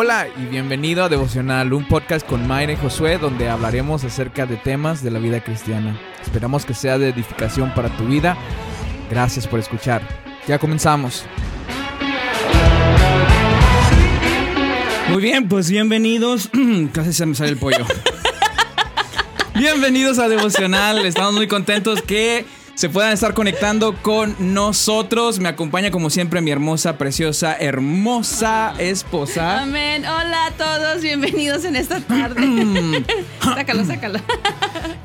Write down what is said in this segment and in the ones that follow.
Hola y bienvenido a Devocional, un podcast con Mayra y Josué donde hablaremos acerca de temas de la vida cristiana. Esperamos que sea de edificación para tu vida. Gracias por escuchar. Ya comenzamos. Muy bien, pues bienvenidos. Casi se me sale el pollo. bienvenidos a Devocional. Estamos muy contentos que se puedan estar conectando con nosotros. Me acompaña como siempre mi hermosa, preciosa, hermosa esposa. Amén. Hola a todos, bienvenidos en esta tarde. sácalo, sácalo.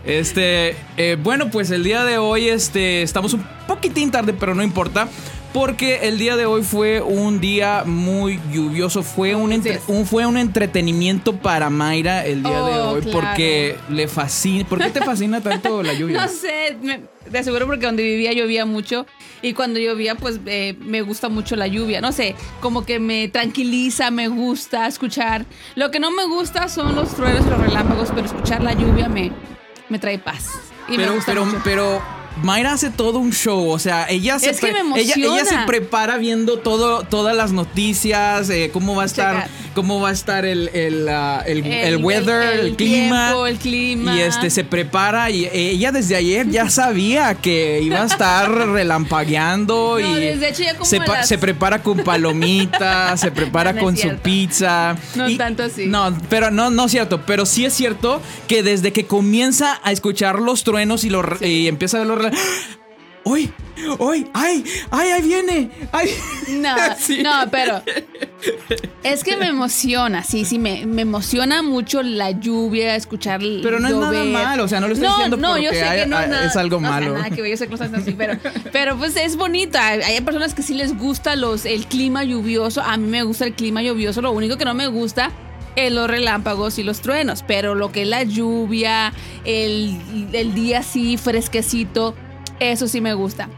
Este, eh, bueno, pues el día de hoy este, estamos un poquitín tarde, pero no importa. Porque el día de hoy fue un día muy lluvioso. Fue un, entre- un- fue un entretenimiento para Mayra el día de Oh, hoy. claro. Porque le fascina. ¿Por qué te fascina tanto la lluvia? No sé, me, de aseguro porque donde vivía llovía mucho y cuando llovía pues eh, me gusta mucho la lluvia. No sé, como que me tranquiliza, me gusta escuchar. Lo que no me gusta son los truenos y los relámpagos, pero escuchar la lluvia me, me trae paz. Y me pero, gusta pero, mucho. pero Mayra hace todo un show, o sea, ella se, Es que pre- me ella, ella se prepara viendo todo, todas las noticias, eh, cómo va a estar, cómo va a estar el, el, ah, el- weather, el, clima, tiempo, el clima. y este se prepara y ella desde ayer ya sabía que iba a estar relampagueando No, y desde hecho ya como se, las- se prepara con palomitas, se prepara No, no es con su pizza. No y- tanto así. No, pero no, no es cierto. Pero sí es cierto que desde que comienza a escuchar los truenos y, los, y empieza a ver los... rela- ¡Uy! ¡Uy! ¡Ay! ¡Ay! ¡Ahí viene! ¡Ay! No, Sí. no, pero es que me emociona, sí, sí, me, me emociona mucho la lluvia, escuchar Pero no es nada malo, o sea, no lo estoy diciendo no, yo porque sé hay- que no hay- nada- es algo no, malo. nada que yo sé que no así, pero, pero pues es bonito. Hay, hay personas que sí les gusta los, el clima lluvioso. A mí me gusta el clima lluvioso. Lo único que no me gusta es los relámpagos y los truenos. Pero lo que es la lluvia, el, el día así fresquecito, eso sí me gusta.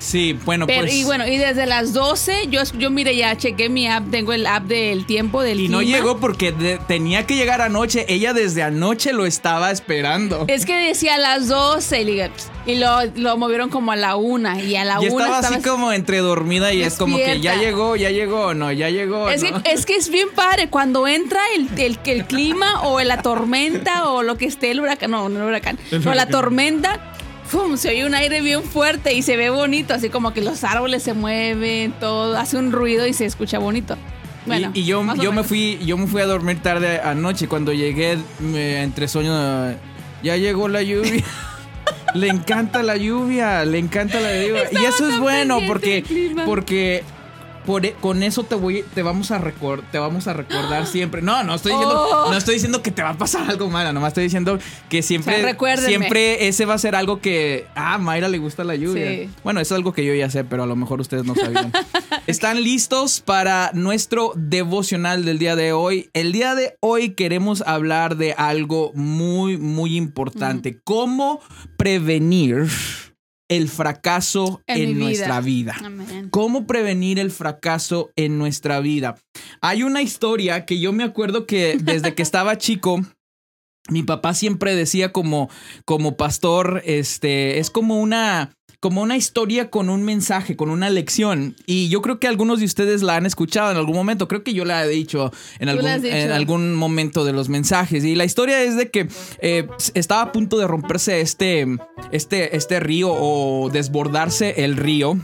Sí, bueno, Pero, pues... y bueno, y desde las 12, yo, yo mire, ya chequé mi app, tengo el app del tiempo del y no llegó porque de- tenía que llegar anoche. Ella desde anoche lo estaba esperando. Es que decía a las 12 y, lo, lo movieron como a la una y a la y una estaba así estaba- como entre dormida y es como que ya llegó, ya llegó, no, ya llegó. Es, ¿no? que, es que es bien padre cuando entra el, el, el clima o la tormenta o lo que esté, el huracán, no, no el huracán, o la tormenta, ¡fum! se oye un aire bien fuerte y se ve bonito, así como que los árboles se mueven, todo, hace un ruido y se escucha bonito. Bueno, y, y yo, yo me fui, yo me fui a dormir tarde anoche. Cuando llegué me- entre sueños, ya llegó la lluvia. le encanta la lluvia, le encanta la lluvia. y Estaba eso es bueno porque, porque por e- con eso te voy, te vamos a recordar, te vamos a recordar siempre. No, no estoy diciendo, Oh. no estoy diciendo que te va a pasar algo malo, nomás estoy diciendo que siempre, O sea, siempre ese va a ser algo que, ah, Mayra le gusta la lluvia. Sí. Bueno, eso es algo que yo ya sé, pero a lo mejor ustedes no sabían. ¿Están listos para nuestro devocional del día de hoy? El día de hoy queremos hablar de algo muy, muy importante. ¿Cómo prevenir el fracaso en, En mi vida. nuestra vida? Amén. ¿Cómo prevenir el fracaso en nuestra vida? Hay una historia que yo me acuerdo que desde que estaba chico, mi papá siempre decía como, como pastor, este, es como una, como una historia con un mensaje, con una lección. Y yo creo que algunos de ustedes la han escuchado en algún mommomento. Creo que yo la he en, algún, dicho. en algún momento de los mensajes. Y la historia es de que eh, estaba a punto de romperse este, este, este río o desbordarse el río.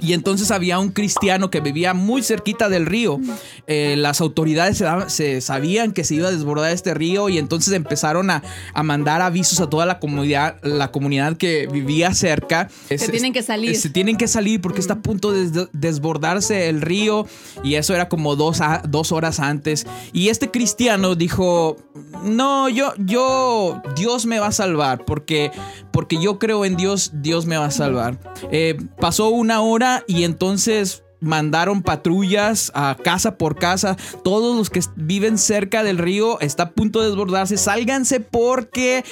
Y entonces había un cristiano que vivía muy cerquita del río. Eh, las autoridades se, sabían que se iba a desbordar este río y entonces empezaron a, a mandar avisos a toda la comunidad, la comunidad que vivía cerca. Se tienen que salir. Se tienen que salir porque está a punto de des- desbordarse el río y eso era como dos, a- dos horas antes. Y este cristiano dijo, no, yo, yo, Dios me va a salvar porque, porque yo creo en Dios, Dios me va a salvar. Eh, pasó una hora y entonces mandaron patrullas a casa por casa. Todos los que viven cerca del río está a punto de desbordarse. Sálganse porque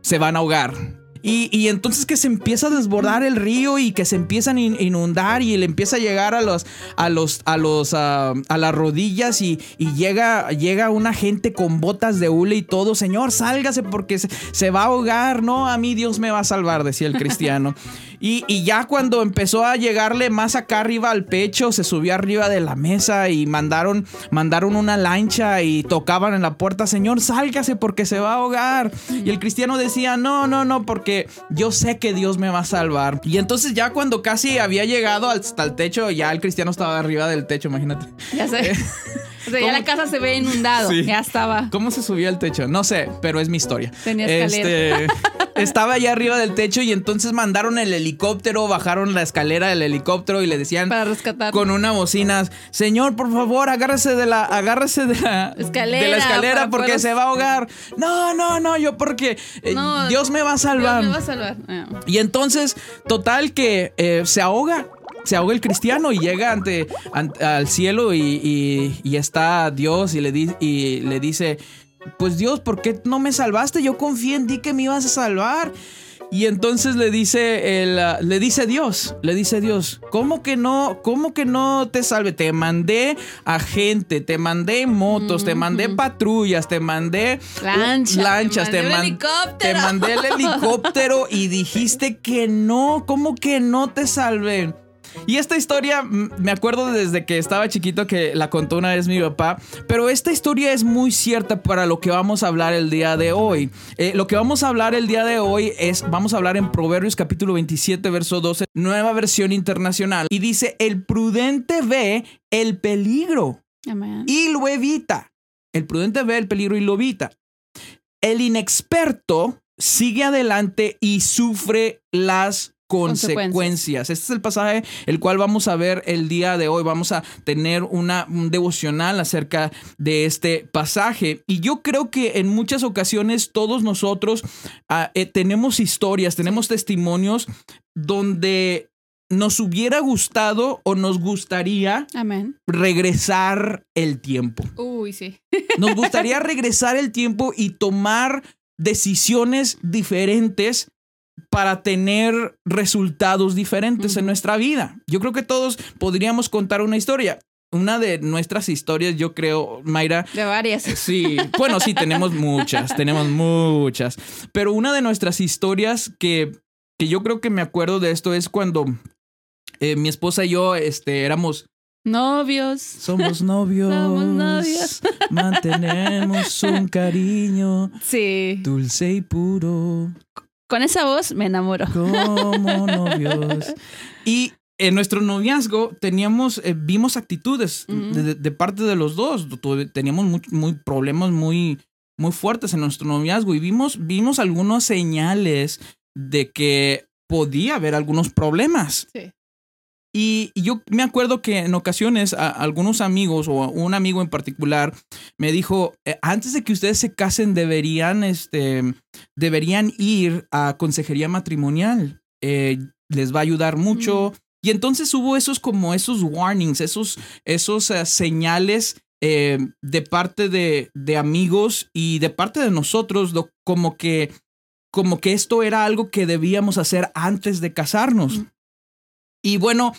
se van a ahogar. Y, y entonces que se empieza a desbordar el río y que se empiezan a in- inundar y le empieza a llegar a los a los a los ah, a las rodillas y, y llega llega una gente con botas de hule y todo, "Señor, sálgase porque se, se va a ahogar, no, a mí Dios me va a salvar", decía el cristiano. Y, y ya cuando empezó a llegarle más acá arriba al pecho, se subió arriba de la mesa y mandaron, mandaron una lancha y tocaban en la puerta, Señor, sálgase porque se va a ahogar. Y el cristiano decía, no, no, no, porque yo sé que Dios me va a salvar. Y entonces ya cuando casi había llegado hasta el techo, ya el cristiano estaba arriba del techo, imagínate. Ya sé. O sea, ya la casa se ve inundado. Sí. Ya estaba. ¿Cómo se subía al techo? No sé, pero es mi historia. Tenía escalera. Este, estaba allá arriba del techo y entonces mandaron el helicóptero, bajaron la escalera del helicóptero y le decían Para rescatar. con una bocina, señor, por favor, agárrese de la, agárrese de la Escalera, de la escalera porque poder- se va a ahogar. No, no, no, yo porque eh, No, Dios me va a salvar. Dios me va a salvar. Ah. Y entonces, total que eh, se ahoga. Se ahoga el cristiano y llega ante, ante- al cielo y, y- y está Dios y le, di- y le dice, pues Dios, ¿por qué no me salvaste? Yo confié en ti que me ibas a salvar. Y entonces le dice el, ah, le dice Dios, le dice Dios, ¿cómo que no, cómo que no te salve? Te mandé a gente, te mandé motos, te mandé patrullas, te mandé Lancha, lanchas, te te, mandé man- te mandé el helicóptero y dijiste que no, ¿cómo que no te salvé? Y esta historia, me acuerdo desde que estaba chiquito que la contó una vez mi papá, pero esta historia es muy cierta para lo que vamos a hablar el día de hoy. Eh, lo que vamos a hablar el día de hoy es, vamos a hablar en Proverbios capítulo 27, verso 12, nueva versión internacional. Y dice, el prudente ve el peligro y lo evita. El prudente ve el peligro y lo evita. El inexperto sigue adelante y sufre las consecuencias. Consecuencias. Este es el pasaje el cual vamos a ver el día de hoy. Vamos a tener una, un devocional acerca de este pasaje. Y yo creo que en muchas ocasiones todos nosotros ah, eh, tenemos historias, tenemos testimonios donde nos hubiera gustado o nos gustaría Amén. regresar el tiempo. Uy, sí. Nos gustaría regresar el tiempo y tomar decisiones diferentes para tener resultados diferentes en nuestra vida. Yo creo que todos podríamos contar una historia. Una de nuestras historias, yo creo, Mayra, De varias. Sí, bueno, sí, tenemos muchas, tenemos muchas. Pero una de nuestras historias que, que yo creo que me acuerdo de esto es cuando eh, mi esposa y yo este, éramos Novios. somos novios. Somos novios. Mantenemos un cariño Sí. dulce y puro Con esa voz me enamoro. como novios. Y en nuestro noviazgo teníamos, eh, vimos actitudes de, de parte de los dos. Teníamos muy, muy problemas muy, muy fuertes en nuestro noviazgo y vimos, vimos algunas señales de que podía haber algunos problemas. Sí. Y y yo me acuerdo que en ocasiones a- algunos amigos o un amigo en particular me dijo, "Eh, antes de que ustedes se casen deberían, este, deberían ir a consejería matrimonial. Eh, les va a ayudar mucho. Y entonces hubo esos como esos warnings, esos, esos eh, señales eh, de parte de, de amigos y de parte de nosotros, lo- como que como que esto era algo que debíamos hacer antes de casarnos. Mm. Y bueno,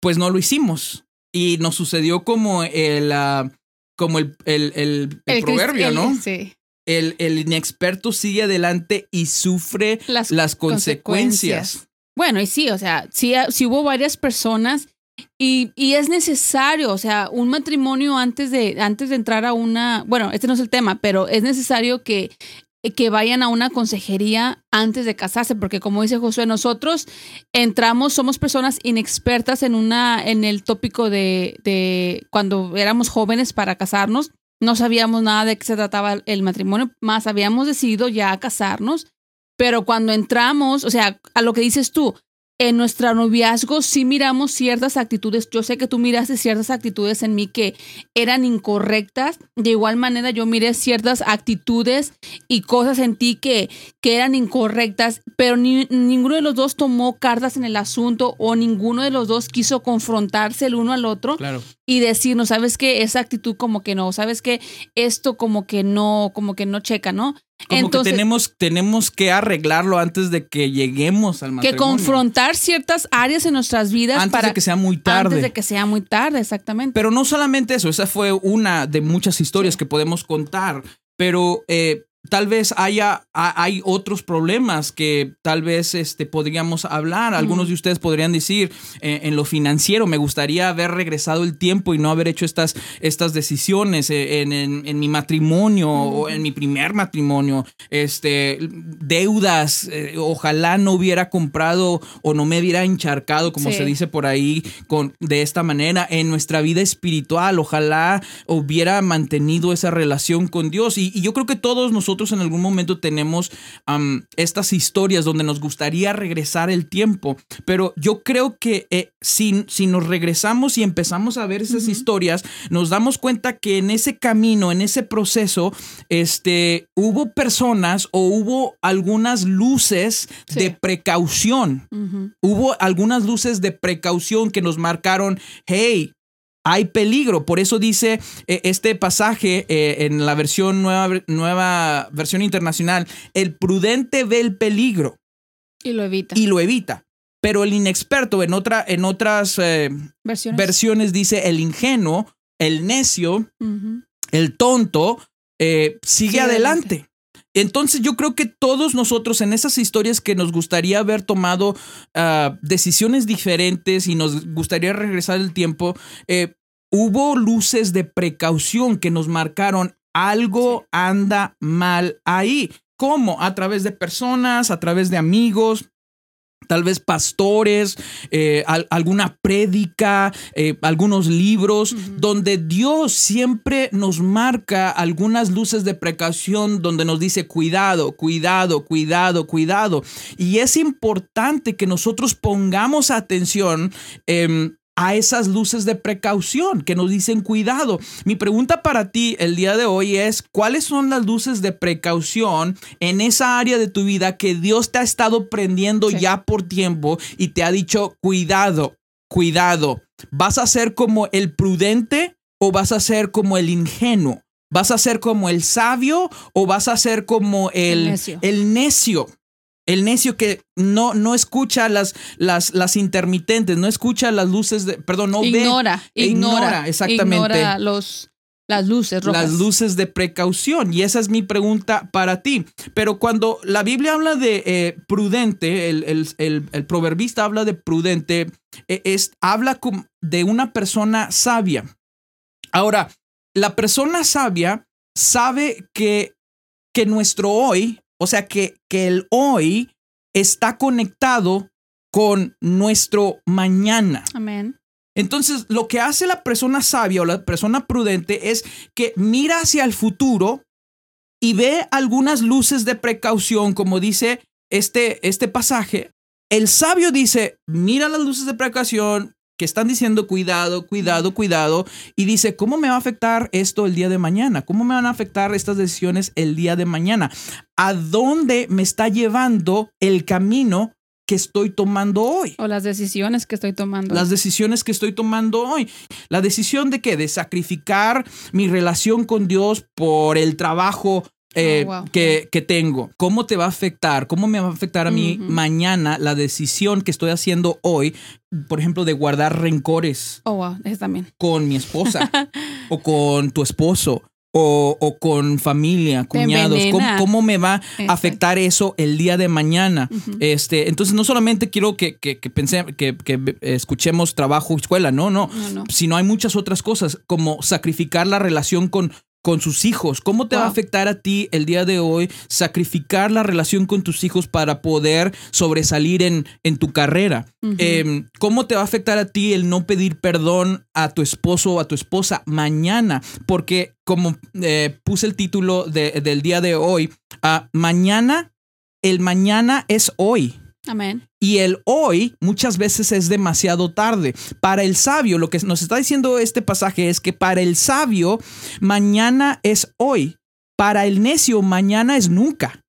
pues no lo hicimos. Y nos sucedió como el, ah, como el, el, el- proverbio, el- ¿no? Sí. El, el inexperto sigue adelante y sufre Las, las consecuencias. Bueno, y sí, o sea, sí, sí hubo varias personas y, y es necesario, o sea, un matrimonio antes de, antes de entrar a una, bueno, este no es el tema, pero es necesario que, que vayan a una consejería antes de casarse, porque como dice Josué, nosotros entramos, somos personas inexpertas en una, en el tópico de, de cuando éramos jóvenes para casarnos, no sabíamos nada de qué se trataba el matrimonio, más habíamos decidido ya casarnos. Pero cuando entramos, o sea, a lo que dices tú, en nuestro noviazgo sí miramos ciertas actitudes. Yo sé que tú miraste ciertas actitudes en mí que eran incorrectas. De igual manera, yo miré ciertas actitudes y cosas en ti que, que eran incorrectas, pero ni- ninguno de los dos tomó cartas en el asunto o ninguno de los dos quiso confrontarse el uno al otro Claro. y decirnos, sabes que esa actitud como que no, sabes que esto como que no, como que no checa, ¿no? Como Entonces- que tenemos, tenemos que arreglarlo antes de que lleguemos al Que matrimonio. confrontar ciertas áreas en nuestras vidas Antes para de que sea muy tarde. Antes de que sea muy tarde, exactamente. Pero no solamente eso, esa fue una de muchas historias que podemos contar, pero eh, tal vez haya ha- hay otros problemas que tal vez este, podríamos hablar. Algunos de ustedes podrían decir, eh, en lo financiero, me gustaría haber regresado el tiempo y no haber hecho estas, estas decisiones eh, en, en- en mi matrimonio o en mi primer matrimonio. Este, deudas, eh, ojalá no hubiera comprado o no me hubiera encharcado, como Sí. se dice por ahí, con, de esta manera en nuestra vida espiritual. Ojalá hubiera mantenido esa relación con Dios. Y, y yo creo que todos nosotros en algún momento tenemos estas historias donde nos gustaría regresar el tiempo. Pero yo creo que eh, si, si nos regresamos y empezamos a ver esas historias, nos damos cuenta que en ese camino, en ese proceso, este, hubo personas o hubo algunas luces Sí. de precaución hubo algunas luces de precaución que nos marcaron, hey, hay peligro. Por eso dice eh, este pasaje eh, en la versión nueva, nueva versión internacional, el prudente ve el peligro Y lo evita. y lo evita. Pero el inexperto en, otra, en otras eh, Versiones. versiones dice el ingenuo, el necio, el tonto sigue adelante. Entonces yo creo que todos nosotros en esas historias que nos gustaría haber tomado ah, decisiones diferentes y nos gustaría regresar el tiempo, eh, hubo luces de precaución que nos marcaron algo anda mal ahí. ¿Cómo? A través de personas, a través de amigos, tal vez pastores, eh, al- alguna prédica, eh, algunos libros, donde Dios siempre nos marca algunas luces de precaución, donde nos dice cuidado, cuidado, cuidado, cuidado. Y es importante que nosotros pongamos atención. em, a esas luces de precaución que nos dicen cuidado. Mi pregunta para ti el día de hoy es, ¿cuáles son las luces de precaución en esa área de tu vida que Dios te ha estado prendiendo Sí. ya por tiempo y te ha dicho, cuidado, cuidado, ¿vas a ser como el prudente o vas a ser como el ingenuo? ¿Vas a ser como el sabio o vas a ser como el, El necio. el necio? El necio que no, no escucha las, las, las intermitentes, no escucha las luces de, perdón, no ve ignora, ignora, ignora, exactamente. Ignora los, las luces rojas. las luces de precaución. Y esa es mi pregunta para ti. Pero cuando la Biblia habla de eh, prudente, el, el- el- el proverbista habla de prudente, eh, es, habla de una persona sabia. Ahora, la persona sabia sabe que, que nuestro hoy, o sea, que, que el hoy está conectado con nuestro mañana. Amén. Entonces, lo que hace la persona sabia o la persona prudente es que mira hacia el futuro y ve algunas luces de precaución, como dice este, este pasaje. El sabio dice, mira las luces de precaución que están diciendo cuidado, cuidado, cuidado, y dice, ¿cómo me va a afectar esto el día de mañana? ¿Cómo me van a afectar estas decisiones el día de mañana? ¿A dónde me está llevando el camino que estoy tomando hoy? O las decisiones que estoy tomando. las decisiones que estoy tomando hoy. La decisión de qué? De sacrificar mi relación con Dios por el trabajo eh, Oh, wow. que, que tengo. ¿Cómo te va a afectar? ¿Cómo me va a afectar a mí mañana la decisión que estoy haciendo hoy, por ejemplo, de guardar rencores Oh, wow, ese también. con mi esposa o con tu esposo? O, o con familia, cuñados, ¿Cómo, cómo me va a afectar eso el día de mañana? Este, entonces no solamente quiero que, que, que pense- que, que escuchemos trabajo escuela, no, no, No, no. sino hay muchas otras cosas, como sacrificar la relación con, con sus hijos. ¿Cómo te va a afectar a ti el día de hoy sacrificar la relación con tus hijos para poder sobresalir en, en tu carrera? Eh, ¿Cómo te va a afectar a ti el no pedir perdón a tu esposo o a tu esposa mañana? Porque como eh, puse el título de- del día de hoy, ah, mañana, el mañana es hoy. Amén. Y el hoy muchas veces es demasiado tarde. Para el sabio, lo que nos está diciendo este pasaje es que para el sabio, mañana es hoy. Para el necio, mañana es nunca.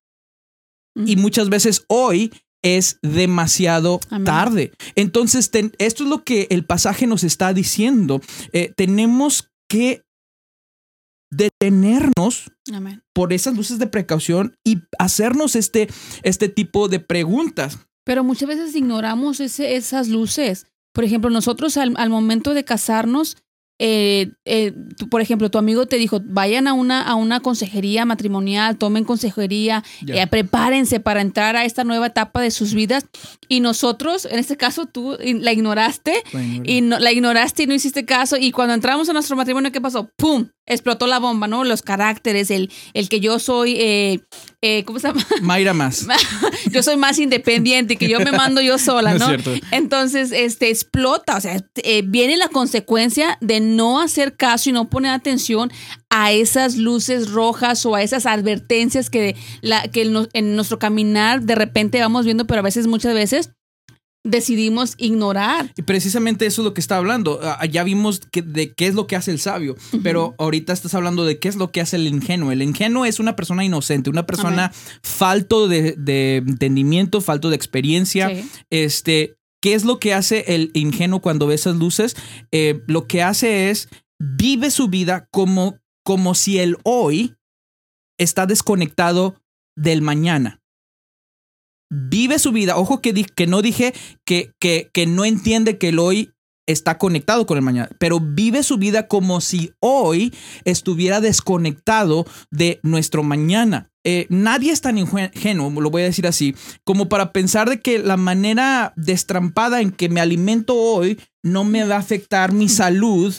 Y muchas veces hoy es demasiado Amén. tarde. Entonces, ten- esto es lo que el pasaje nos está diciendo. Eh, tenemos que detenernos Amén. por esas luces de precaución y hacernos este, este tipo de preguntas. Pero muchas veces ignoramos ese- esas luces. Por ejemplo, nosotros al, al momento de casarnos, eh, eh, tú, por ejemplo, tu amigo te dijo, vayan a una, a una consejería matrimonial, tomen consejería, eh, prepárense para entrar a esta nueva etapa de sus vidas. Y nosotros, en este caso, tú la ignoraste y no, la ignoraste y no hiciste caso. Y cuando entramos a nuestro matrimonio, ¿qué pasó? ¡Pum! Explotó la bomba, ¿no? Los caracteres, el, el que yo soy, eh, eh, ¿cómo se llama? Mayra más. yo soy más independiente, que yo me mando yo sola, No es ¿no? cierto. Entonces, este, explota, o sea, eh, viene la consecuencia de no hacer caso y no poner atención a esas luces rojas o a esas advertencias que, la, que en nuestro caminar de repente vamos viendo, pero a veces, muchas veces, decidimos ignorar. Y precisamente eso es lo que está hablando. Ah, ya vimos que- de qué es lo que hace el sabio, pero ahorita estás hablando de qué es lo que hace el ingenuo. El ingenuo es una persona inocente, una persona falto de, de entendimiento, falto de experiencia. Sí. Este, ¿qué es lo que hace el ingenuo cuando ve esas luces? Eh, lo que hace es vive su vida como, como si el hoy está desconectado del mañana. Vive su vida. Ojo que, di- que no dije que, que, que no entiende que el hoy está conectado con el mañana, pero vive su vida como si hoy estuviera desconectado de nuestro mañana. Eh, nadie es tan ingenuo, lo voy a decir así, como para pensar de que la manera destrampada en que me alimento hoy no me va a afectar mi salud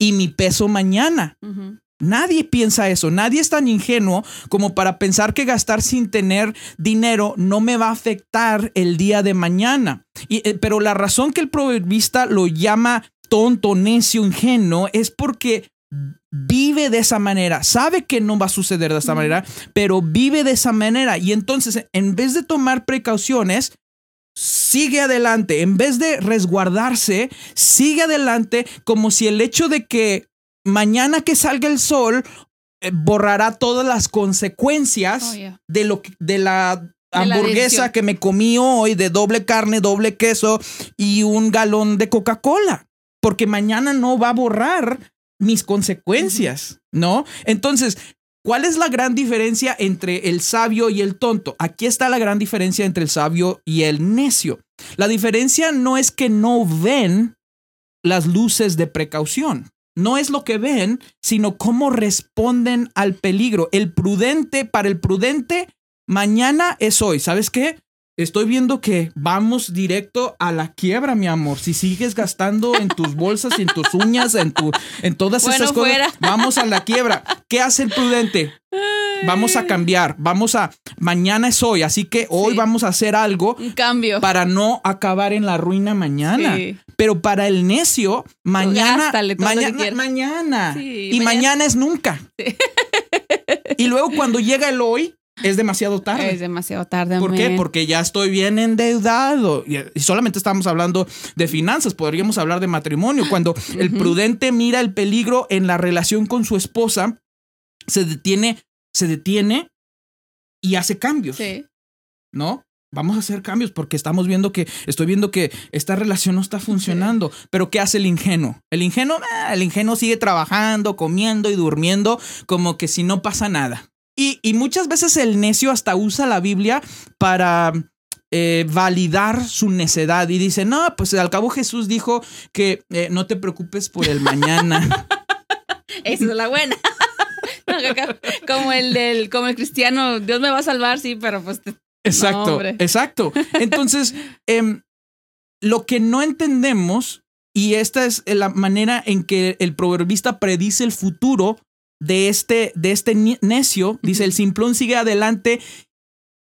y mi peso mañana. Nadie piensa eso, nadie es tan ingenuo como para pensar que gastar sin tener dinero no me va a afectar el día de mañana. Y, eh, pero la razón que el proverbista lo llama tonto, necio, ingenuo es porque vive de esa manera, sabe que no va a suceder de esta manera, pero vive de esa manera. Y entonces, en vez de tomar precauciones, sigue adelante. En vez de resguardarse, sigue adelante como si el hecho de que mañana que salga el sol eh, borrará todas las consecuencias Oh, yeah. de lo de la hamburguesa que me comí hoy de doble carne, doble queso y un galón de Coca-Cola, porque mañana no va a borrar mis consecuencias, ¿no? Entonces, ¿cuál es la gran diferencia entre el sabio y el tonto? Aquí está la gran diferencia entre el sabio y el necio. La diferencia no es que no ven las luces de precaución. No es lo que ven, sino cómo responden al peligro. El prudente, para el prudente, mañana es hoy. ¿Sabes qué? Estoy viendo que vamos directo a la quiebra, mi amor. Si sigues gastando en tus bolsas, en tus uñas, en, tu, en todas Bueno, esas cosas, fuera. vamos a la quiebra. ¿Qué hace el prudente? Vamos a cambiar, vamos a, mañana es hoy, así que hoy Sí. vamos a hacer algo Un cambio. para no acabar en la ruina mañana. Sí. Pero para el necio, mañana, mañana, mañana. Sí, y mañana, mañana- es nunca. y luego cuando llega el hoy, es demasiado tarde. Es demasiado tarde. ¿Por qué? Porque ya estoy bien endeudado. Y y solamente estamos hablando de finanzas, podríamos hablar de matrimonio. Cuando el prudente mira el peligro en la relación con su esposa, se detiene, se detiene y hace cambios. Sí. ¿no? Vamos a hacer cambios porque estamos viendo que, estoy viendo que esta relación no está funcionando. Pero ¿qué hace el ingenuo? El ingenuo, ah, el ingenuo sigue trabajando, comiendo y durmiendo como que si no pasa nada. Y, y muchas veces el necio hasta usa la Biblia para eh, validar su necedad y dice, no, pues al cabo Jesús dijo que eh, no te preocupes por el mañana. Esa es la buena. Como el del, como el cristiano, Dios me va a salvar, sí, pero pues te- Exacto, exacto. Entonces, em, lo que no entendemos, y esta es la manera en que el proverbista predice el futuro de este, de este necio, dice, el simplón sigue adelante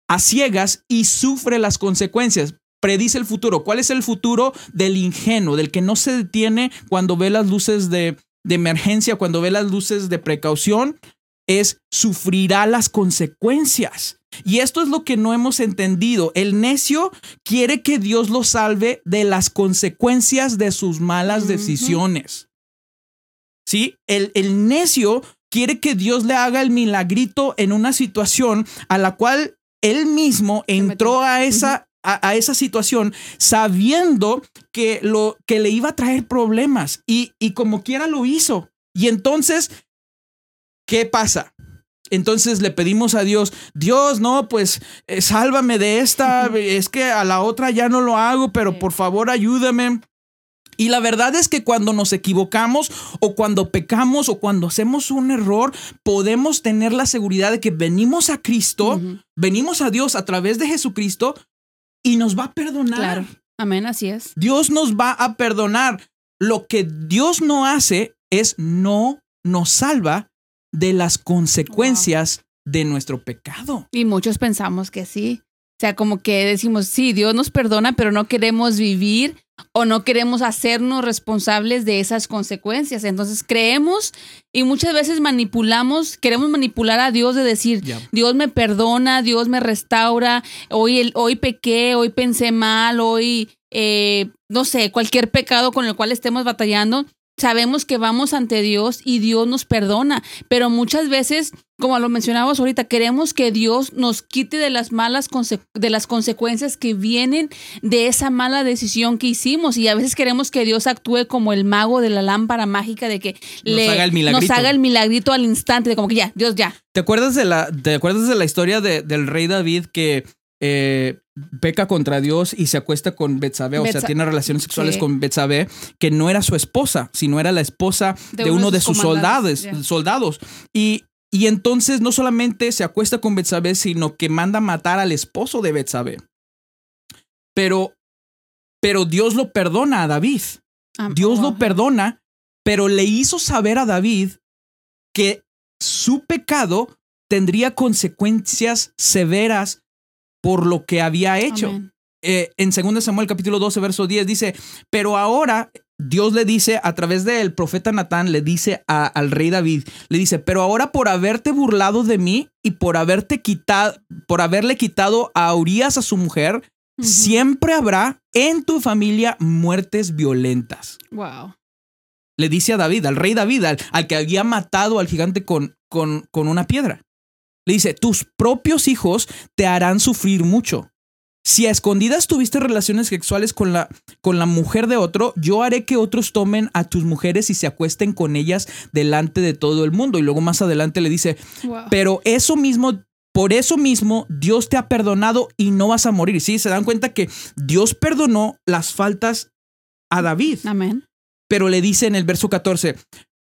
a ciegas y sufre las consecuencias. Predice el futuro. ¿Cuál es el futuro del ingenuo, del que no se detiene cuando ve las luces de, de emergencia, cuando ve las luces de precaución? Es sufrirá las consecuencias. Y esto es lo que no hemos entendido. El necio quiere que Dios lo salve de las consecuencias de sus malas decisiones. ¿Sí? El, el necio quiere que Dios le haga el milagrito en una situación a la cual él mismo entró a esa, a, a esa situación sabiendo que, lo, que le iba a traer problemas y, y como quiera lo hizo. Y entonces ¿qué pasa? Entonces le pedimos a Dios, Dios, no, pues eh, sálvame de esta, es que a la otra ya no lo hago, pero por favor ayúdame. Y la verdad es que cuando nos equivocamos o cuando pecamos o cuando hacemos un error, podemos tener la seguridad de que venimos a Cristo, venimos a Dios a través de Jesucristo y nos va a perdonar. Claro. Amén, así es. Dios nos va a perdonar. Lo que Dios no hace es no nos salva de las consecuencias de nuestro pecado. Y muchos pensamos que sí. O sea, como que decimos, sí, Dios nos perdona, pero no queremos vivir o no queremos hacernos responsables de esas consecuencias. Entonces creemos y muchas veces manipulamos, queremos manipular a Dios de decir. Dios me perdona, Dios me restaura, hoy, el- hoy pequé, hoy pensé mal, hoy, eh, no sé, cualquier pecado con el cual estemos batallando. Sabemos que vamos ante Dios y Dios nos perdona, pero muchas veces, como lo mencionábamos ahorita, queremos que Dios nos quite de las malas conse- de las consecuencias que vienen de esa mala decisión que hicimos y a veces queremos que Dios actúe como el mago de la lámpara mágica de que Nos haga el milagrito. nos haga el milagrito al instante, de como que ya, Dios ya. ¿Te acuerdas de la, te acuerdas de la historia de- del rey David que eh, peca contra Dios y se acuesta con Betsabé, o sea, tiene relaciones sexuales Sí. con Betsabé, que no era su esposa, sino era la esposa de, uno de sus soldados, soldados. Y, y entonces no solamente se acuesta con Betsabé, sino que manda matar al esposo de Betsabé. Pero, pero Dios lo perdona a David. Ah, Dios wow. lo perdona, pero le hizo saber a David que su pecado tendría consecuencias severas por lo que había hecho. Eh, en 2 Samuel capítulo 12, verso 10 dice, pero ahora Dios le dice a través del profeta Natán, le dice a- al rey David, le dice, pero ahora por haberte burlado de mí y por haberte quitado, por haberle quitado a Urias a su mujer, siempre habrá en tu familia muertes violentas. Wow. Le dice a David, al rey David, al, al que había matado al gigante con, con, con una piedra. Le dice, tus propios hijos te harán sufrir mucho. Si a escondidas tuviste relaciones sexuales con la, con la mujer de otro, yo haré que otros tomen a tus mujeres y se acuesten con ellas delante de todo el mundo. Y luego más adelante le dice, Wow. pero eso mismo, por eso mismo, Dios te ha perdonado y no vas a morir. Sí, se dan cuenta que Dios perdonó las faltas a David. Amén. Pero le dice en el verso 14,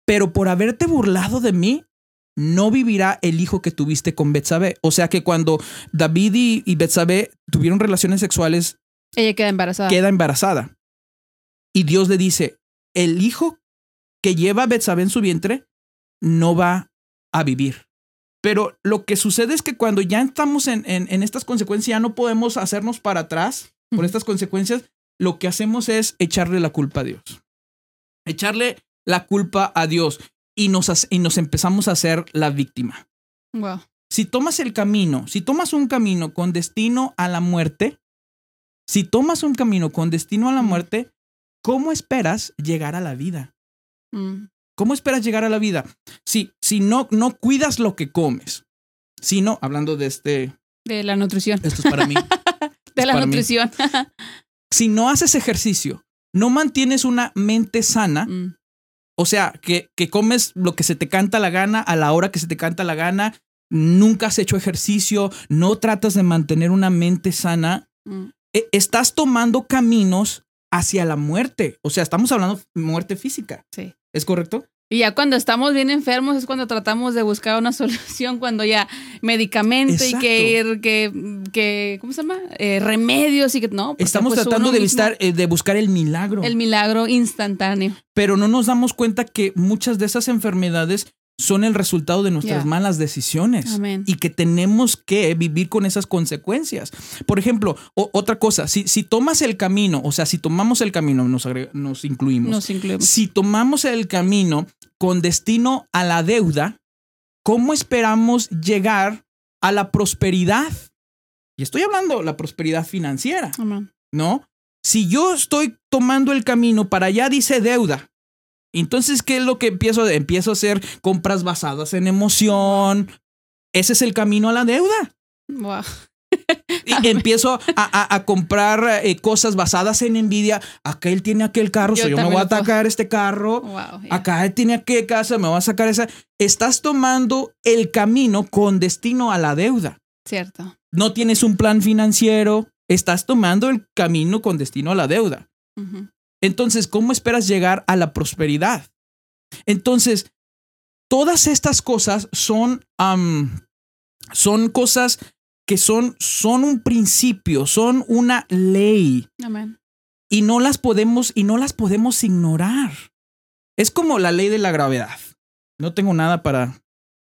pero por haberte burlado de mí, no vivirá el hijo que tuviste con Betsabé. O sea que cuando David y, y Betsabé tuvieron relaciones sexuales, Ella queda embarazada. queda embarazada. Y Dios le dice, el hijo que lleva a Betsabé en su vientre no va a vivir. Pero lo que sucede es que cuando ya estamos en, en- en estas consecuencias, ya no podemos hacernos para atrás por estas consecuencias, lo que hacemos es echarle la culpa a Dios. Echarle la culpa a Dios y nos, y nos empezamos a hacer la víctima. Wow. Si tomas el camino, si tomas un camino con destino a la muerte, si tomas un camino con destino a la muerte, ¿cómo esperas llegar a la vida? Mm. ¿Cómo esperas llegar a la vida? Si, si no, no cuidas lo que comes, si no, hablando de este, De la nutrición. esto es para mí, De es la mí. nutrición. si no haces ejercicio, no mantienes una mente sana, Mm. O sea, que, que comes lo que se te canta la gana a la hora que se te canta la gana, nunca has hecho ejercicio, no tratas de mantener una mente sana, Mm. e- estás tomando caminos hacia la muerte. O sea, estamos hablando de muerte física. Sí. ¿Es correcto? Y ya cuando estamos bien enfermos es cuando tratamos de buscar una solución, cuando ya medicamento y que ir, que, que, ¿cómo se llama? Eh, remedios y que no. Estamos pues, tratando de, visitar, eh, de buscar el milagro, el milagro instantáneo. pero no nos damos cuenta que muchas de esas enfermedades son el resultado de nuestras malas decisiones Amén. y que tenemos que vivir con esas consecuencias. Por ejemplo, o- otra cosa, si, si tomas el camino, o sea, si tomamos el camino, nos, agrega- nos incluimos. Nos incluimos. Si tomamos el camino con destino a la deuda, ¿cómo esperamos llegar a la prosperidad? Y estoy hablando de la prosperidad financiera, Amén. ¿no? Si yo estoy tomando el camino para allá, dice deuda. Entonces, ¿qué es lo que empiezo a Empiezo a hacer compras basadas en emoción. Ese es el camino a la deuda. Wow. Y empiezo a, a- a comprar eh, cosas basadas en envidia. Aquel tiene aquel carro, Yo so yo me voy a atacar este carro. Wow. yeah. Acá tiene aquella casa, me voy a sacar esa. Estás tomando el camino con destino a la deuda. Cierto. No tienes un plan financiero. Estás tomando el camino con destino a la deuda. Entonces, ¿cómo esperas llegar a la prosperidad? Entonces, todas estas cosas son, son cosas que son, son un principio, son una ley Amén. y no las podemos y no las podemos ignorar. Es como la ley de la gravedad. No tengo nada para,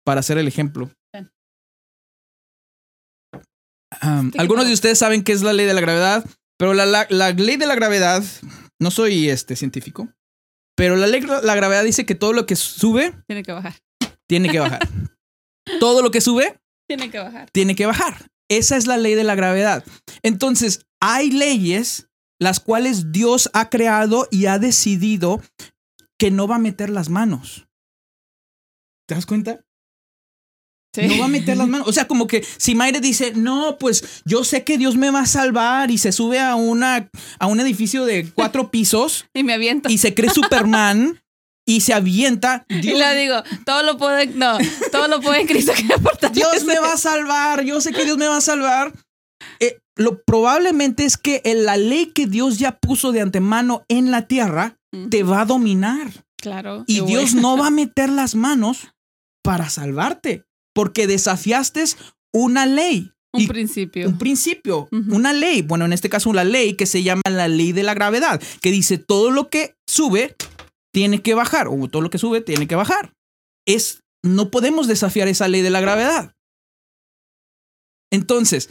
para hacer el ejemplo. Algunos de ustedes saben qué es la ley de la gravedad, pero la, la- la ley de la gravedad, no soy este científico, pero la ley de la gravedad dice que todo lo que sube Tiene que bajar. tiene que bajar. todo lo que sube Tiene que bajar. tiene que bajar. Esa es la ley de la gravedad. Entonces, hay leyes las cuales Dios ha creado y ha decidido que no va a meter las manos. ¿Te das cuenta? Sí. No va a meter las manos. O sea, como que si Mayre dice, no, pues yo sé que Dios me va a salvar y se sube a, una, a un edificio de cuatro pisos Y me aviento. y se cree Superman y se avienta. Y Dios, le digo, todo lo puede, no, todo lo puede en Cristo que me aporta. Dios me va a salvar, yo sé que Dios me va a salvar. Eh, lo probablemente es que la ley que Dios ya puso de antemano en la tierra te va a dominar Claro. y Dios no va a meter las manos para salvarte porque desafiaste una ley. Un y- principio. un principio, Ujú. una ley, bueno, en este caso una ley que se llama la ley de la gravedad, que dice todo lo que sube tiene que bajar, o todo lo que sube tiene que bajar. Es, no podemos desafiar esa ley de la gravedad. Entonces,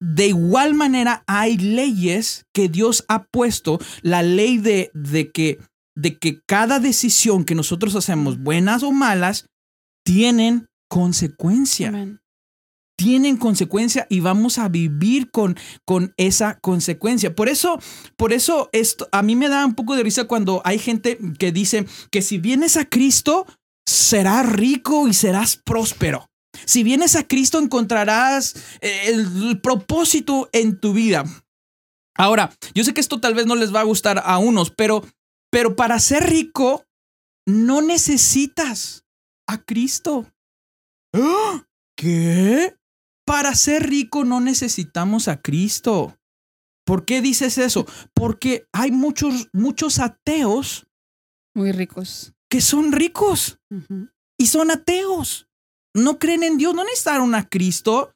de igual manera hay leyes que Dios ha puesto, la ley de, de que, de que cada decisión que nosotros hacemos, buenas o malas, tienen consecuencia Amén. Tienen consecuencia y vamos a vivir con, con esa consecuencia. Por eso, por eso esto, a mí me da un poco de risa cuando hay gente que dice que si vienes a Cristo, serás rico y serás próspero. Si vienes a Cristo, encontrarás eh, el, propósito en tu vida. Ahora, yo sé que esto tal vez no les va a gustar a unos, pero, pero para ser rico, no necesitas a Cristo. ¡Ah! ¿Qué? Para ser rico no necesitamos a Cristo. ¿Por qué dices eso? Porque hay muchos, muchos ateos Muy ricos. que son ricos y son ateos. No creen en Dios, no necesitaron a Cristo.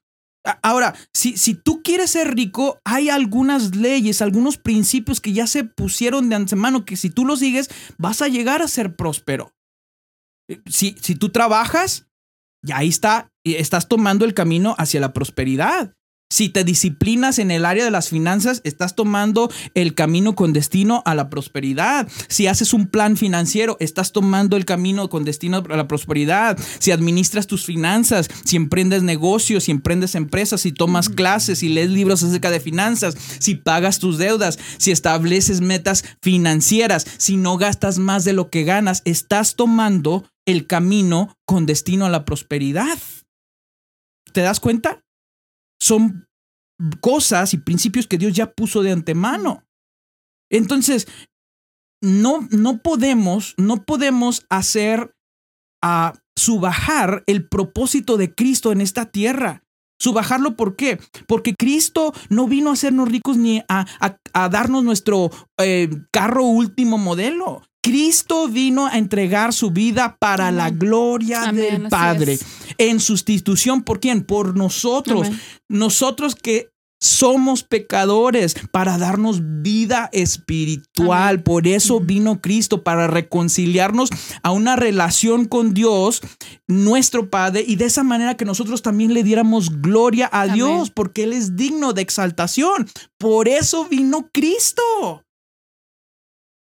Ahora, si, si tú quieres ser rico, hay algunas leyes, algunos principios que ya se pusieron de antemano que si tú los sigues, vas a llegar a ser próspero. Eh, Si, si tú trabajas, ya ahí está, y estás tomando el camino hacia la prosperidad. Si te disciplinas en el área de las finanzas, estás tomando el camino con destino a la prosperidad. Si haces un plan financiero, estás tomando el camino con destino a la prosperidad. Si administras tus finanzas, si emprendes negocios, si emprendes empresas, si tomas clases, si lees libros acerca de finanzas, si pagas tus deudas, si estableces metas financieras, si no gastas más de lo que ganas, estás tomando el camino con destino a la prosperidad. ¿Te das cuenta? Son cosas y principios que Dios ya puso de antemano. Entonces, no, no podemos, no podemos hacer a subajar el propósito de Cristo en esta tierra. Subajarlo, ¿por qué? Porque Cristo no vino a hacernos ricos ni a, a- a darnos nuestro eh, carro último modelo. Cristo vino a entregar su vida para la gloria Amén, del Padre. es. En sustitución, ¿por quién? Por nosotros Amén. nosotros que somos pecadores para darnos vida espiritual. Amén. Por eso vino Cristo, para reconciliarnos a una relación con Dios, nuestro Padre, y de esa manera que nosotros también le diéramos gloria a Amén. Dios, porque Él es digno de exaltación. Por eso vino Cristo.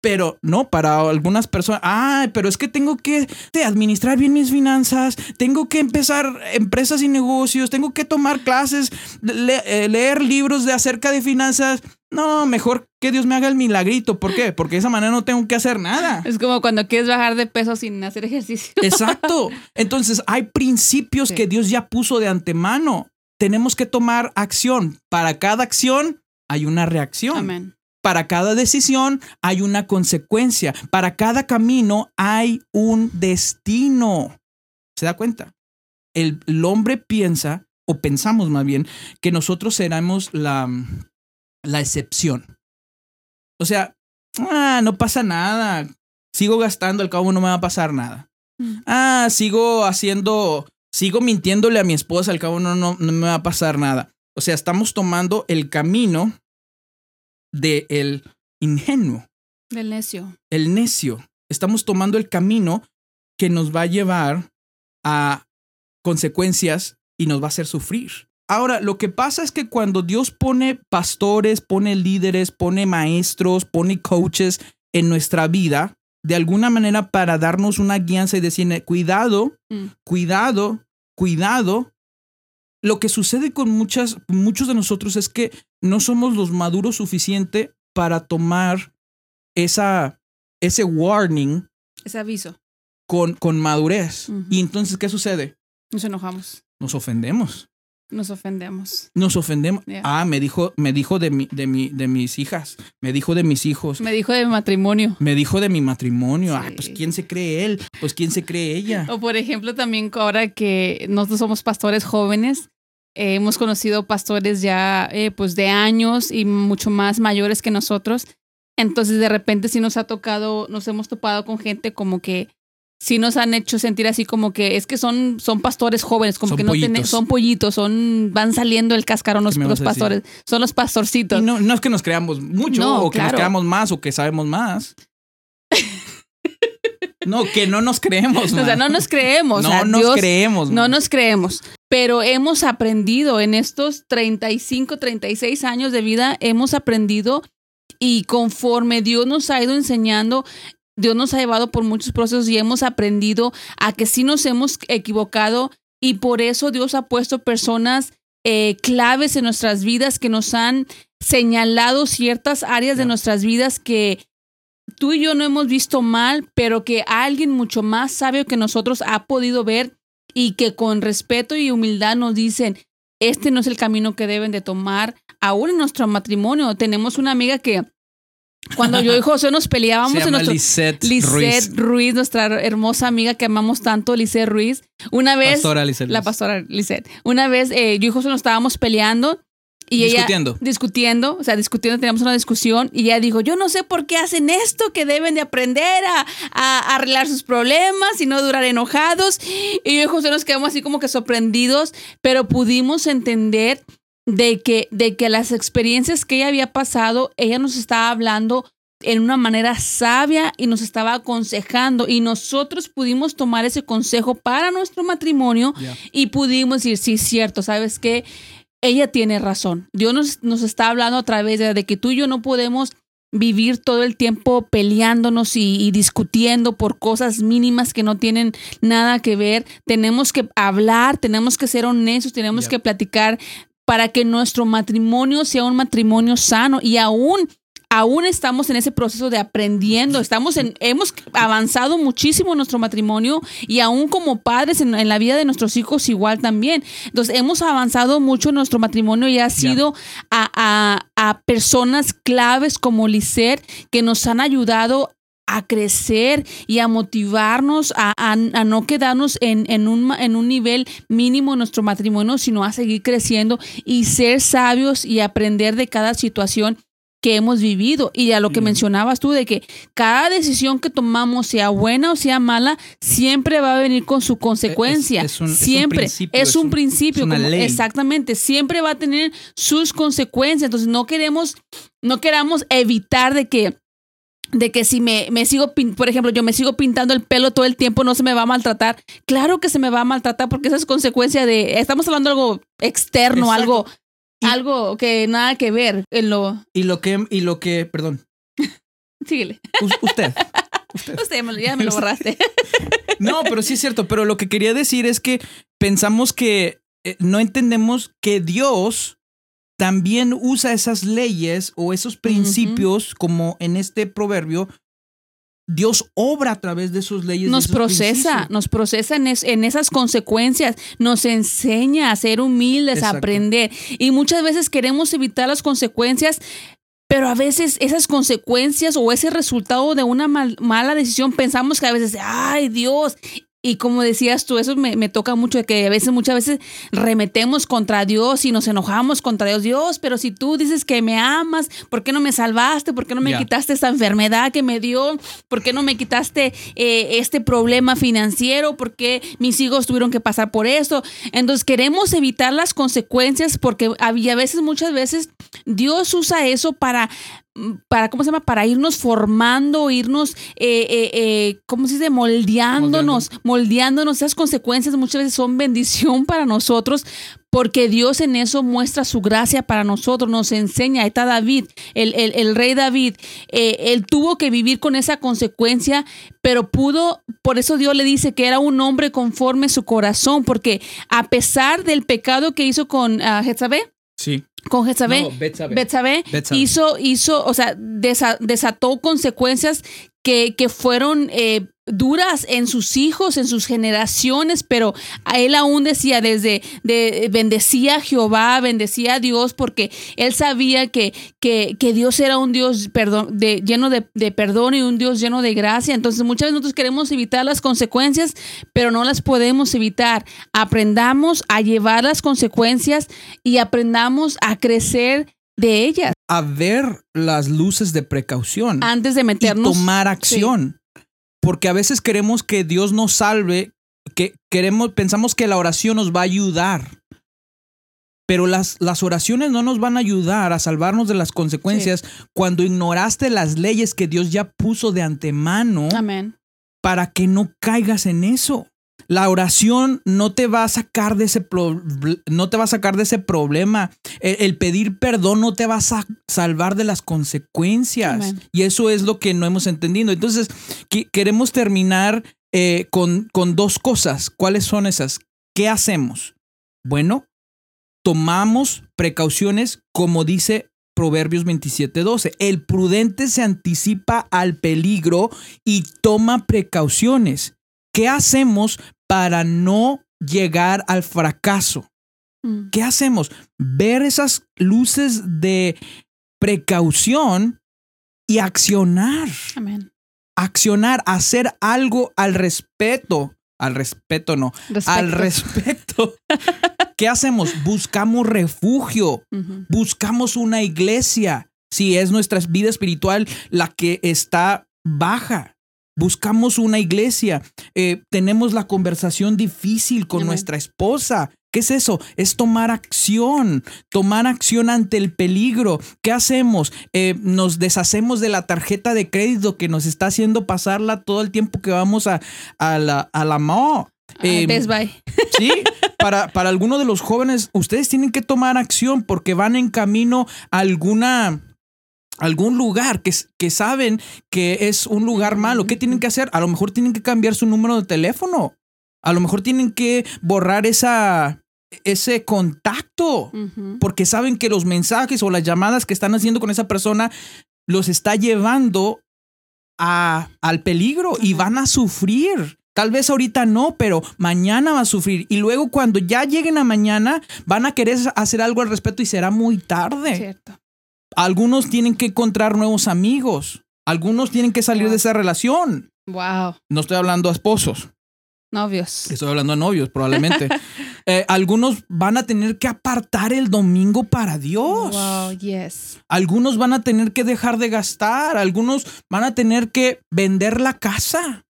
Pero no, para algunas personas, ay, pero es que tengo que administrar bien mis finanzas, tengo que empezar empresas y negocios, tengo que tomar clases, le- eh, leer libros de acerca de finanzas. No, mejor que Dios me haga el milagrito. ¿Por qué? Porque de esa manera no tengo que hacer nada. Es como cuando quieres bajar de peso sin hacer ejercicio. Exacto. Entonces hay principios Sí. que Dios ya puso de antemano. tenemos que tomar acción. Para cada acción hay una reacción. Amén. Para cada decisión hay una consecuencia. Para cada camino hay un destino. ¿Se da cuenta? El, el hombre piensa, o pensamos más bien, que nosotros seremos la, la excepción. O sea, ah, no pasa nada. Sigo gastando, al cabo no me va a pasar nada. Mm. Ah, sigo haciendo, sigo mintiéndole a mi esposa, al cabo no, no, no me va a pasar nada. O sea, estamos tomando el camino del el ingenuo, Del necio. el necio. Estamos tomando el camino que nos va a llevar a consecuencias y nos va a hacer sufrir. Ahora, lo que pasa es que cuando Dios pone pastores, pone líderes, pone maestros, pone coaches en nuestra vida, de alguna manera para darnos una guianza y cuidado, Mm. cuidado, cuidado. Lo que sucede con muchas, muchos de nosotros es que no somos los maduros suficiente para tomar esa, ese warning Ese aviso. con, con madurez. Y entonces, ¿qué sucede? Nos enojamos. Nos ofendemos. Nos ofendemos. Nos ofendemos. Yeah. Ah, me dijo, me dijo de, mi, de, mi, de mis hijas, me dijo de mis hijos, Me dijo de matrimonio. me dijo de mi matrimonio. Sí. Ah, pues ¿quién se cree él? Pues ¿quién se cree ella? O por ejemplo, también ahora que nosotros somos pastores jóvenes, eh, hemos conocido pastores ya eh, pues de años y mucho más mayores que nosotros. Entonces de repente sí nos ha tocado, nos hemos topado con gente como que sí nos han hecho sentir así como que es que son, son pastores jóvenes, como Son que no tienen, son pollitos, son, van saliendo el cascarón los, pastores, son los pastorcitos. Y no, no es que nos creamos mucho No, o que nos creamos más o que sabemos más. No, que no nos creemos. o sea, no nos creemos. No o sea, nos Dios- creemos. No más. nos creemos, pero hemos aprendido en estos 35, 36 años de vida, hemos aprendido y conforme Dios nos ha ido enseñando, Dios nos ha llevado por muchos procesos y hemos aprendido a que sí nos hemos equivocado y por eso Dios ha puesto personas eh, claves en nuestras vidas que nos han señalado ciertas áreas de nuestras vidas que tú y yo no hemos visto mal, pero que alguien mucho más sabio que nosotros ha podido ver y que con respeto y humildad nos dicen, este no es el camino que deben de tomar. Aún en nuestro matrimonio tenemos una amiga que cuando yo y José nos peleábamos Se en llama nuestro... Lisette, Lisette Ruiz. Ruiz. nuestra hermosa amiga que amamos tanto, Lisette Ruiz. Una vez, Pastora Lisette la Ruiz. pastora Lisette, una vez eh, yo y José nos estábamos peleando y ella Discutiendo. discutiendo, o sea, discutiendo, teníamos una discusión y ella dijo, yo no sé por qué hacen esto, que deben de aprender a, a arreglar sus problemas y no durar enojados. Y yo y José nos quedamos así como que sorprendidos, pero pudimos entender de que, de que las experiencias que ella había pasado, ella nos estaba hablando en una manera sabia y nos estaba aconsejando y nosotros pudimos tomar ese consejo para nuestro matrimonio y pudimos decir, sí, cierto, ¿sabes qué? Ella tiene razón. Dios nos, nos está hablando a través de, de que tú y yo no podemos vivir todo el tiempo peleándonos y, y discutiendo por cosas mínimas que no tienen nada que ver. Tenemos que hablar, tenemos que ser honestos, tenemos que platicar para que nuestro matrimonio sea un matrimonio sano. Y aún aún estamos en ese proceso de aprendiendo, estamos en, hemos avanzado muchísimo en nuestro matrimonio y aún como padres en, en la vida de nuestros hijos igual también. Entonces hemos avanzado mucho en nuestro matrimonio y ha sido a, a- a personas claves como Lisette que nos han ayudado a crecer y a motivarnos a, a- a no quedarnos en, en un, en un nivel mínimo en nuestro matrimonio, sino a seguir creciendo y ser sabios y aprender de cada situación que hemos vivido. Y a lo que mencionabas tú, de que cada decisión que tomamos, sea buena o sea mala, siempre va a venir con su consecuencia. es un- es un siempre. principio, es un un- principio. es como- ley. Exactamente. Siempre va a tener sus consecuencias. Entonces no queremos, no queramos evitar de que de que si me, me sigo, por ejemplo, yo me sigo pintando el pelo todo el tiempo, no se me va a maltratar. Claro que se me va a maltratar porque esa es consecuencia de, estamos hablando de algo externo, Exacto. algo, Y- algo que nada que ver en lo... Y lo que, y lo que, perdón, Síguele. us- usted. Usted me ya me lo borraste. No, pero sí es cierto. Pero lo que quería decir es que pensamos que eh, no entendemos que Dios también usa esas leyes o esos principios, como en este proverbio, Dios obra a través de sus leyes. Nos esos procesa, principios. nos procesa en, es- en esas consecuencias, nos enseña a ser humildes, a aprender. Y muchas veces queremos evitar las consecuencias, pero a veces esas consecuencias o ese resultado de una mal- mala decisión pensamos que a veces, ay Dios. Y como decías tú, eso me, me toca mucho, de que a veces, muchas veces remetemos contra Dios y nos enojamos contra Dios. Dios, pero si tú dices que me amas, ¿por qué no me salvaste? ¿Por qué no me quitaste esta enfermedad que me dio? ¿Por qué no me quitaste eh, este problema financiero? ¿Por qué mis hijos tuvieron que pasar por esto? Entonces queremos evitar las consecuencias porque había veces, muchas veces, Dios usa eso para para, ¿cómo se llama? Para irnos formando, irnos, eh, eh, eh, ¿cómo se dice? Moldeándonos, moldeándonos. Esas consecuencias muchas veces son bendición para nosotros porque Dios en eso muestra su gracia para nosotros, nos enseña. Ahí está David, el, el- el rey David. eh, él tuvo que vivir con esa consecuencia, pero pudo, por eso Dios le dice que era un hombre conforme su corazón, porque a pesar del pecado que hizo con ah, Jezabel. Con Jezabel, No, Betsabé. Betsabé Betsabé. hizo, hizo, o sea, desa- desató consecuencias que, que fueron eh, duras en sus hijos, en sus generaciones, pero a él aún decía desde, de, bendecía a Jehová, bendecía a Dios, porque él sabía que, que, que Dios era un Dios perdón, de, lleno de, de perdón y un Dios lleno de gracia. Entonces muchas veces nosotros queremos evitar las consecuencias, pero no las podemos evitar. Aprendamos a llevar las consecuencias y aprendamos a crecer de ellas A ver las luces de precaución. antes de y meternos. tomar acción. Porque a veces queremos que Dios nos salve, que queremos, pensamos que la oración nos va a ayudar. Pero las, las oraciones no nos van a ayudar a salvarnos de las consecuencias cuando ignoraste las leyes que Dios ya puso de antemano Amén. para que no caigas en eso. La oración no te va a sacar de ese pro- no te va a sacar de ese problema. El, el pedir perdón no te va a sa- salvar de las consecuencias. Y eso es lo que no hemos entendido. Entonces, queremos terminar eh, con, con dos cosas. ¿Cuáles son esas? ¿Qué hacemos? Bueno, tomamos precauciones como dice Proverbios 27:12. El prudente se anticipa al peligro y toma precauciones. ¿Qué hacemos para no llegar al fracaso? Mm. ¿Qué hacemos? Ver esas luces de precaución y accionar. Amén. Accionar, hacer algo al respeto. Al respeto no. Al Respecto. ¿Qué hacemos? Buscamos refugio buscamos una iglesia. Si es nuestra vida espiritual la que está baja. Buscamos una iglesia. Eh, tenemos la conversación difícil con Amén. nuestra esposa. ¿Qué es eso? Es tomar acción, tomar acción ante el peligro. ¿Qué hacemos? Eh, nos deshacemos de la tarjeta de crédito que nos está haciendo pasarla todo el tiempo que vamos a, a la, a la. Ah, Eh, Best Buy. Sí, para, para algunos de los jóvenes, ustedes tienen que tomar acción porque van en camino a alguna algún lugar que, saben que es un lugar malo. ¿Qué tienen que hacer? A lo mejor tienen que cambiar su número de teléfono. A lo mejor tienen que borrar esa, ese contacto porque saben que los mensajes o las llamadas que están haciendo con esa persona los está llevando a, al peligro y van a sufrir. Tal vez ahorita no, pero mañana va a sufrir. Y luego cuando ya lleguen a mañana, van a querer hacer algo al respecto y será muy tarde. Cierto. Algunos tienen que encontrar nuevos amigos. Algunos tienen que salir Wow. de esa relación. Wow. No estoy hablando a esposos. Novios. Estoy hablando a novios, probablemente. Eh, algunos van a tener que apartar el domingo para Dios. Wow, yes. Algunos van a tener que dejar de gastar. Algunos van a tener que vender la casa.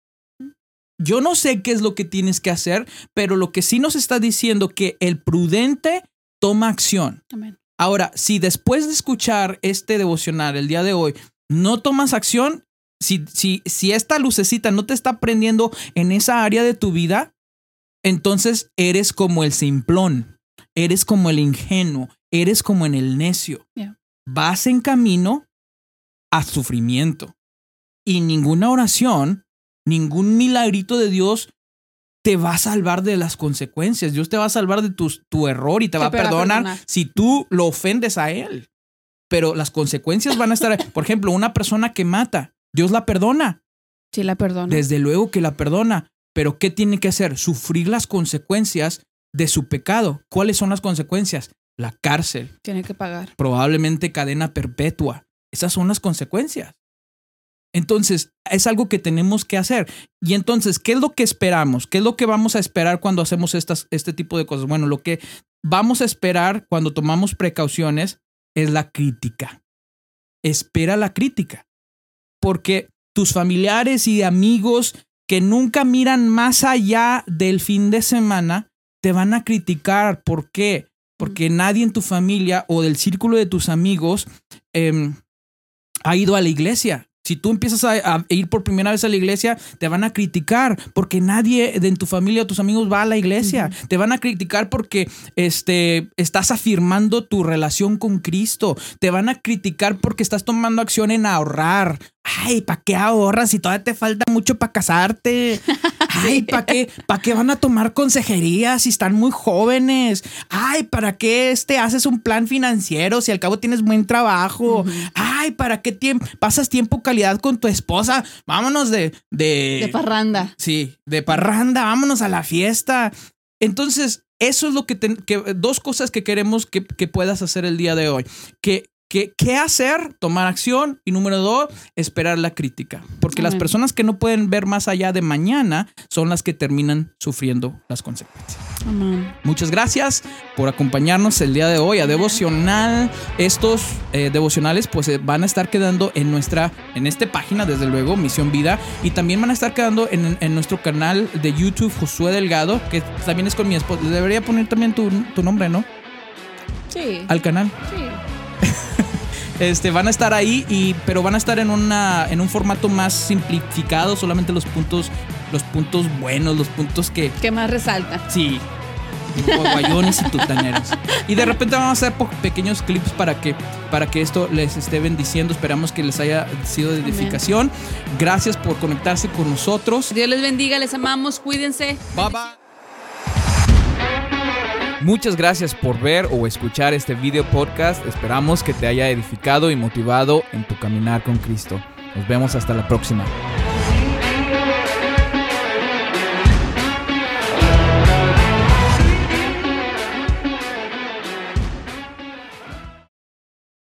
Yo no sé qué es lo que tienes que hacer, pero lo que sí nos está diciendo que el prudente toma acción. Amén. Ahora, si después de escuchar este devocional el día de hoy no tomas acción, si, si, si esta lucecita no te está prendiendo en esa área de tu vida, entonces eres como el simplón, eres como el ingenuo, eres como en el necio. Yeah. Vas en camino a sufrimiento. Y ninguna oración, ningún milagrito de Dios te va a salvar de las consecuencias. Dios te va a salvar de tus- tu error y te, va a Te va a perdonar, perdonar. si tú lo ofendes a Él. Pero las consecuencias van a estar. Por ejemplo, una persona que mata, Dios la perdona. Sí, la perdona. Desde luego que la perdona, pero ¿qué tiene que hacer? Sufrir las consecuencias de su pecado. ¿Cuáles son las consecuencias? La cárcel, Tiene que pagar. probablemente cadena perpetua. Esas son las consecuencias. Entonces, es algo que tenemos que hacer. Y entonces, ¿qué es lo que esperamos? ¿Qué es lo que vamos a esperar cuando hacemos estas, este tipo de cosas? Bueno, lo que vamos a esperar cuando tomamos precauciones es la crítica. Espera la crítica. Porque tus familiares y amigos que nunca miran más allá del fin de semana te van a criticar. ¿Por qué? Porque nadie en tu familia o del círculo de tus amigos em, ha ido a la iglesia. Si tú empiezas a, a ir por primera vez a la iglesia, te van a criticar porque nadie de en tu familia o tus amigos va a la iglesia. Te van a criticar porque este, estás afirmando tu relación con Cristo. Te van a criticar porque estás tomando acción en ahorrar. Ay, ¿para qué ahorras si todavía te falta mucho para casarte? Ay, ¿para qué, ¿para qué van a tomar consejería si están muy jóvenes? Ay, ¿para qué este, haces un plan financiero si al cabo tienes buen trabajo? Ay, ¿para qué tiempo pasas tiempo calidad con tu esposa? Vámonos de... De, De parranda. Sí, de parranda, vámonos a la fiesta. Entonces, eso es lo que, ten- que dos cosas que queremos que, que puedas hacer el día de hoy. Que, ¿Qué hacer? Tomar acción. Y número dos, esperar la crítica. Porque las personas que no pueden ver más allá de mañana son las que terminan sufriendo las consecuencias. Amén. Muchas gracias por acompañarnos el día de hoy a Devocional. Estos eh, devocionales pues eh, van a estar quedando en nuestra, en esta página, desde luego, Misión Vida. Y también van a estar quedando en, en nuestro canal de YouTube, Josué Delgado, que también es con mi esposa. Debería poner también tu, tu nombre, ¿no? Sí. Al canal. Sí. Este, van a estar ahí, y, pero van a estar en, una, en un formato más simplificado, solamente los puntos, los puntos buenos, los puntos que, ¿Qué más resalta? Sí. Guayones y tutaneros. Y de repente vamos a hacer pequeños clips para que, para que esto les esté bendiciendo. Esperamos que les haya sido de edificación. Gracias por conectarse con nosotros. Dios les bendiga, les amamos, cuídense. Bye bye. Muchas gracias por ver o escuchar este video podcast. Esperamos que te haya edificado y motivado en tu caminar con Cristo. Nos vemos hasta la próxima.